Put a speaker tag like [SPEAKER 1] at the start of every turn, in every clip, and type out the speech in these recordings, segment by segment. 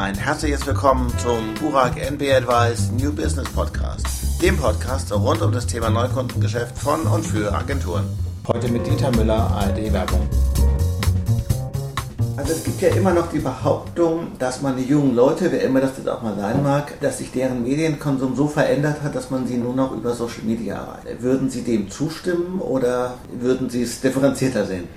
[SPEAKER 1] Ein herzliches Willkommen zum Burak NB Advice New Business Podcast, dem Podcast rund um das Thema Neukundengeschäft von und für Agenturen. Heute mit Dieter Müller, ARD Werbung. Also es gibt ja immer noch die Behauptung, dass man die jungen Leute, wer immer das jetzt auch mal sein mag, dass sich deren Medienkonsum so verändert hat, dass man sie nur noch über Social Media erreicht. Würden Sie dem zustimmen oder würden Sie es differenzierter sehen?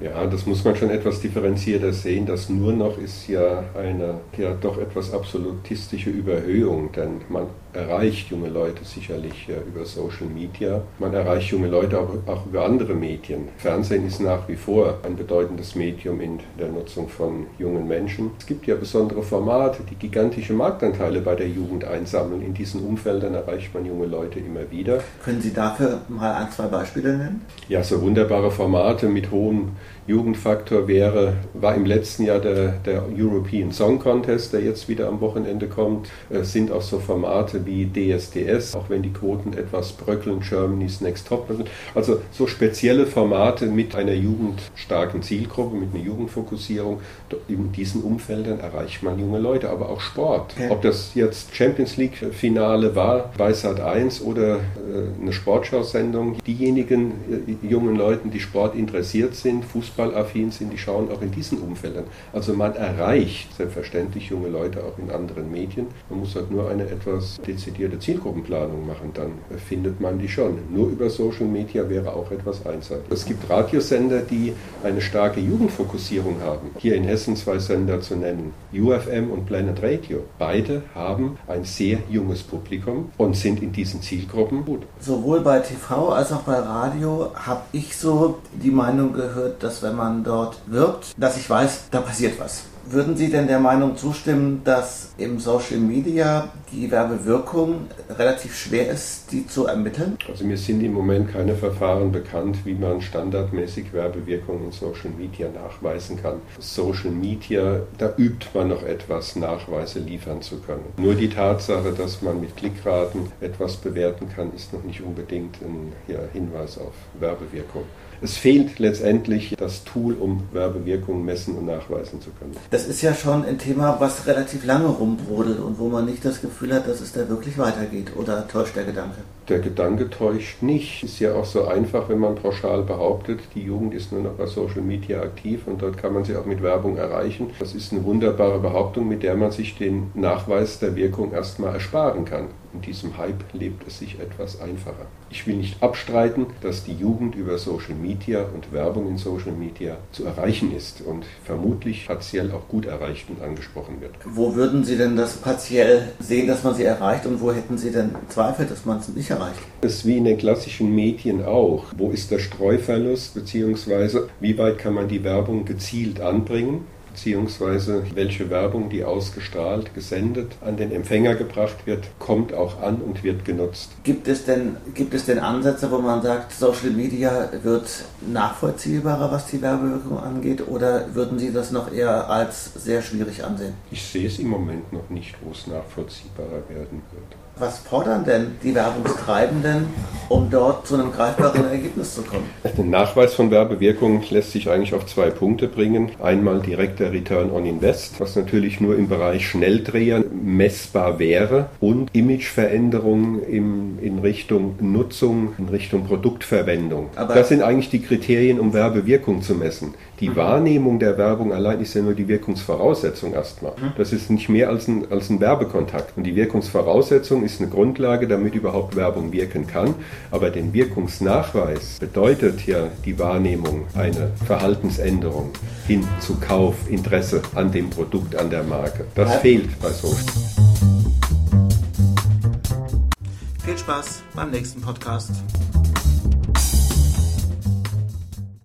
[SPEAKER 2] Ja, das muss man schon etwas differenzierter sehen. Das nur noch ist ja eine ja doch etwas absolutistische Überhöhung, denn man erreicht junge Leute sicherlich ja, über Social Media. Man erreicht junge Leute aber auch über andere Medien. Fernsehen ist nach wie vor ein bedeutendes Medium in der Nutzung von jungen Menschen. Es gibt ja besondere Formate, die gigantische Marktanteile bei der Jugend einsammeln. In diesen Umfeldern erreicht man junge Leute immer wieder.
[SPEAKER 1] Können Sie dafür mal ein, zwei Beispiele nennen?
[SPEAKER 2] Ja, so wunderbare Formate mit hohem Jugendfaktor wäre, war im letzten Jahr der, der European Song Contest, der jetzt wieder am Wochenende kommt, äh, sind auch so Formate wie DSDS, auch wenn die Quoten etwas bröckeln, Germany's Next Top. Also so spezielle Formate mit einer jugendstarken Zielgruppe, mit einer Jugendfokussierung. In diesen Umfeldern erreicht man junge Leute, aber auch Sport. Ob das jetzt Champions League Finale war bei Sat 1 oder äh, eine Sportschau-Sendung, diejenigen äh, jungen Leuten, die Sport interessiert sind, Fußball fußballaffin sind, die schauen auch in diesen Umfeldern. Also man erreicht selbstverständlich junge Leute auch in anderen Medien. Man muss halt nur eine etwas dezidierte Zielgruppenplanung machen, dann findet man die schon. Nur über Social Media wäre auch etwas einseitig. Es gibt Radiosender, die eine starke Jugendfokussierung haben. Hier in Hessen zwei Sender zu nennen, UFM und Planet Radio. Beide haben ein sehr junges Publikum und sind in diesen Zielgruppen gut.
[SPEAKER 1] Sowohl bei TV als auch bei Radio habe ich so die Meinung gehört, dass wenn man dort wirbt, dass ich weiß, da passiert was. Würden Sie denn der Meinung zustimmen, dass im Social Media die Werbewirkung relativ schwer ist, die zu ermitteln?
[SPEAKER 2] Also mir sind im Moment keine Verfahren bekannt, wie man standardmäßig Werbewirkung in Social Media nachweisen kann. Social Media, da übt man noch etwas, Nachweise liefern zu können. Nur die Tatsache, dass man mit Klickraten etwas bewerten kann, ist noch nicht unbedingt ein ja, Hinweis auf Werbewirkung. Es fehlt letztendlich das Tool, um Werbewirkung messen und nachweisen zu können.
[SPEAKER 1] Das ist ja schon ein Thema, was relativ lange rumbrodelt und wo man nicht das Gefühl hat, dass es da wirklich weitergeht. Oder täuscht der Gedanke?
[SPEAKER 2] Der Gedanke täuscht nicht. Ist ja auch so einfach, wenn man pauschal behauptet, die Jugend ist nur noch bei Social Media aktiv und dort kann man sie auch mit Werbung erreichen. Das ist eine wunderbare Behauptung, mit der man sich den Nachweis der Wirkung erstmal ersparen kann. In diesem Hype lebt es sich etwas einfacher. Ich will nicht abstreiten, dass die Jugend über Social Media und Werbung in Social Media zu erreichen ist und vermutlich partiell auch gut erreicht und angesprochen wird.
[SPEAKER 1] Wo würden Sie denn das partiell sehen, dass man sie erreicht und wo hätten Sie denn Zweifel, dass man es nicht erreicht?
[SPEAKER 2] Das ist wie in den klassischen Medien auch. Wo ist der Streuverlust beziehungsweise wie weit kann man die Werbung gezielt anbringen? Beziehungsweise welche Werbung, die ausgestrahlt, gesendet, an den Empfänger gebracht wird, kommt auch an und wird genutzt.
[SPEAKER 1] Gibt es denn, gibt es denn Ansätze, wo man sagt, Social Media wird nachvollziehbarer, was die Werbewirkung angeht, oder würden Sie das noch eher als sehr schwierig ansehen?
[SPEAKER 2] Ich sehe es im Moment noch nicht, wo es nachvollziehbarer werden wird.
[SPEAKER 1] Was fordern denn die Werbungstreibenden, um dort zu einem greifbaren Ergebnis zu kommen?
[SPEAKER 2] Der Nachweis von Werbewirkung lässt sich eigentlich auf zwei Punkte bringen. Einmal direkter Return on Invest, was natürlich nur im Bereich Schnelldreher messbar wäre und Imageveränderungen in, in Richtung Nutzung, in Richtung Produktverwendung. Aber das sind eigentlich die Kriterien, um Werbewirkung zu messen. Die mhm. Wahrnehmung der Werbung allein ist ja nur die Wirkungsvoraussetzung erstmal. Mhm. Das ist nicht mehr als ein, als ein Werbekontakt. Und die Wirkungsvoraussetzung ist eine Grundlage, damit überhaupt Werbung wirken kann. Aber den Wirkungsnachweis bedeutet ja die Wahrnehmung eine Verhaltensänderung hin zu Kauf, Interesse an dem Produkt, an der Marke. Das ja. fehlt bei Social.
[SPEAKER 1] Viel Spaß beim nächsten Podcast.